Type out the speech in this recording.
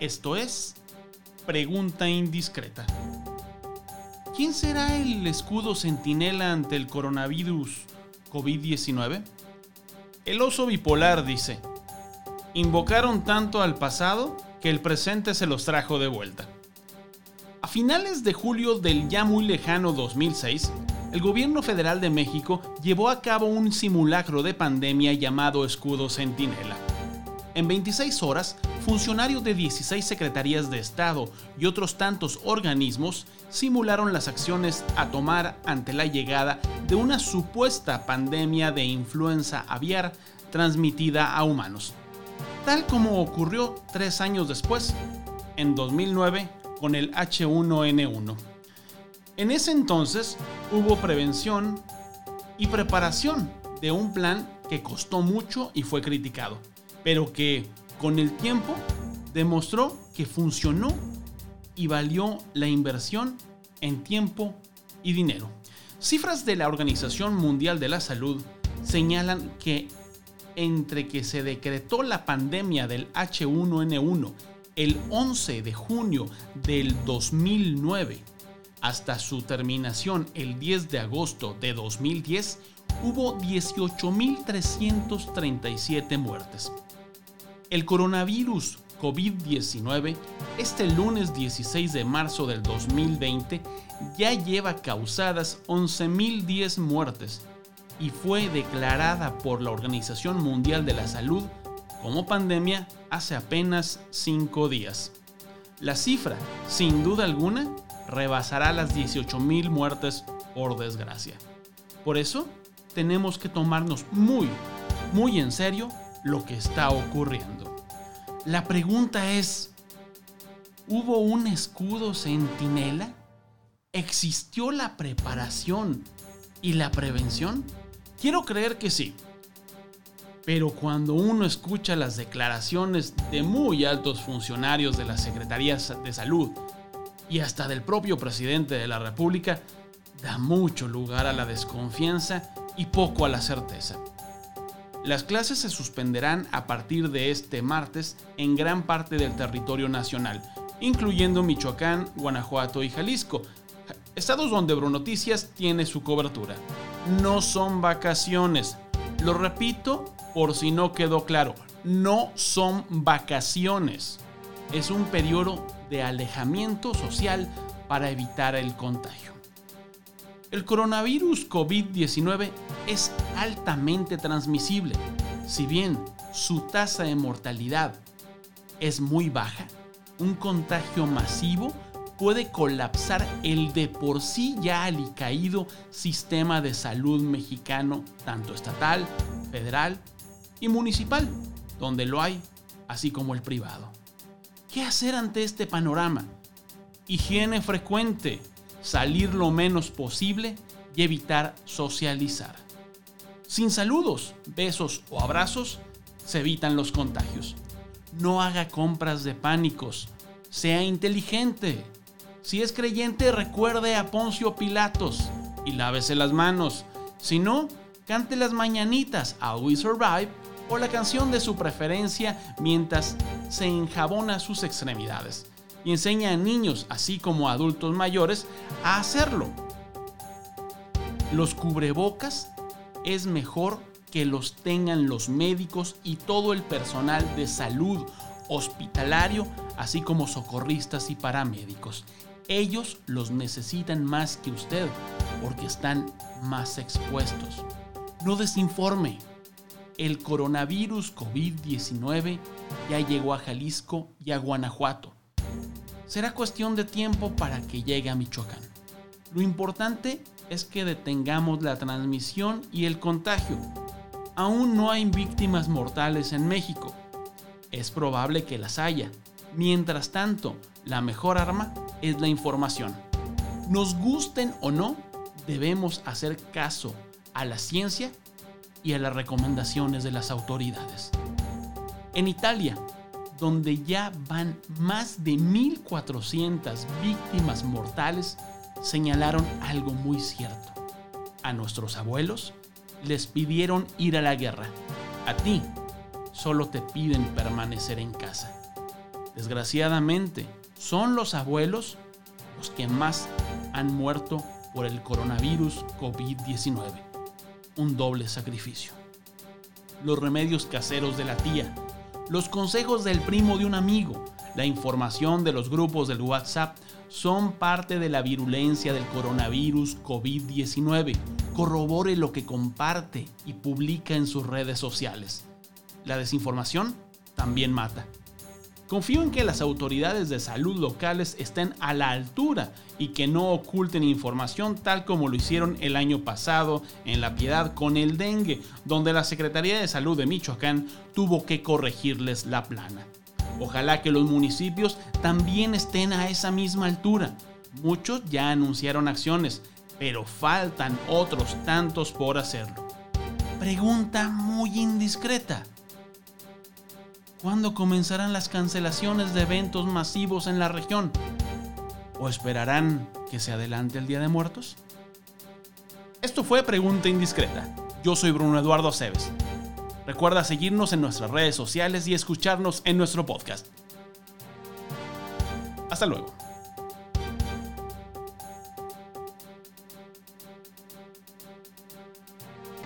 Esto es Pregunta Indiscreta. ¿Quién será el escudo centinela ante el coronavirus COVID-19? El oso bipolar dice, invocaron tanto al pasado que el presente se los trajo de vuelta. A finales de julio del ya muy lejano 2006, el gobierno federal de México llevó a cabo un simulacro de pandemia llamado Escudo Centinela. En 26 horas, funcionarios de 16 secretarías de Estado y otros tantos organismos simularon las acciones a tomar ante la llegada de una supuesta pandemia de influenza aviar transmitida a humanos, tal como ocurrió tres años después, en 2009, con el H1N1. En ese entonces hubo prevención y preparación de un plan que costó mucho y fue criticado, pero que con el tiempo demostró que funcionó y valió la inversión en tiempo y dinero. Cifras de la Organización Mundial de la Salud señalan que entre que se decretó la pandemia del H1N1 el 11 de junio del 2009 hasta su terminación el 10 de agosto de 2010, hubo 18.337 muertes. El coronavirus COVID-19, este lunes 16 de marzo del 2020, ya lleva causadas 11.010 muertes y fue declarada por la Organización Mundial de la Salud como pandemia hace apenas 5 días. La cifra, sin duda alguna, rebasará las 18.000 muertes por desgracia. Por eso, tenemos que tomarnos muy, muy en serio lo que está ocurriendo. La pregunta es, ¿hubo un escudo centinela? ¿Existió la preparación y la prevención? Quiero creer que sí. Pero cuando uno escucha las declaraciones de muy altos funcionarios de las Secretarías de Salud y hasta del propio presidente de la República, da mucho lugar a la desconfianza y poco a la certeza. Las clases se suspenderán a partir de este martes en gran parte del territorio nacional, incluyendo Michoacán, Guanajuato y Jalisco, estados donde Brunoticias tiene su cobertura. No son vacaciones. Lo repito por si no quedó claro, no son vacaciones. Es un periodo de alejamiento social para evitar el contagio. El coronavirus COVID-19 es altamente transmisible. Si bien su tasa de mortalidad es muy baja, un contagio masivo puede colapsar el de por sí ya alicaído sistema de salud mexicano, tanto estatal, federal y municipal, donde lo hay, así como el privado. ¿Qué hacer ante este panorama? Higiene frecuente, salir lo menos posible y evitar socializar. Sin saludos, besos o abrazos, se evitan los contagios. No haga compras de pánicos. Sea inteligente. Si es creyente, recuerde a Poncio Pilatos y lávese las manos. Si no, cante las mañanitas a We Survive o la canción de su preferencia mientras se enjabona sus extremidades y enseña a niños, así como a adultos mayores, a hacerlo. Los cubrebocas es mejor que los tengan los médicos y todo el personal de salud hospitalario, así como socorristas y paramédicos. Ellos los necesitan más que usted porque están más expuestos. No desinforme el coronavirus COVID-19 ya llegó a Jalisco y a Guanajuato. Será cuestión de tiempo para que llegue a Michoacán. Lo importante es que detengamos la transmisión y el contagio. Aún no hay víctimas mortales en México. Es probable que las haya. Mientras tanto, la mejor arma es la información. Nos gusten o no, debemos hacer caso a la ciencia y a las recomendaciones de las autoridades. En Italia, donde ya van más de 1.400 víctimas mortales, señalaron algo muy cierto. A nuestros abuelos les pidieron ir a la guerra. A ti solo te piden permanecer en casa. Desgraciadamente, son los abuelos los que más han muerto por el coronavirus COVID-19. Un doble sacrificio. Los remedios caseros de la tía, los consejos del primo de un amigo, la información de los grupos del WhatsApp son parte de la virulencia del coronavirus COVID-19. Corrobore lo que comparte y publica en sus redes sociales. La desinformación también mata. Confío en que las autoridades de salud locales estén a la altura y que no oculten información tal como lo hicieron el año pasado en La Piedad con el dengue, donde la Secretaría de Salud de Michoacán tuvo que corregirles la plana. Ojalá que los municipios también estén a esa misma altura. Muchos ya anunciaron acciones, pero faltan otros tantos por hacerlo. Pregunta muy indiscreta. ¿Cuándo comenzarán las cancelaciones de eventos masivos en la región? ¿O esperarán que se adelante el Día de Muertos? Esto fue Pregunta Indiscreta. Yo soy Bruno Eduardo Aceves. Recuerda seguirnos en nuestras redes sociales y escucharnos en nuestro podcast. Hasta luego.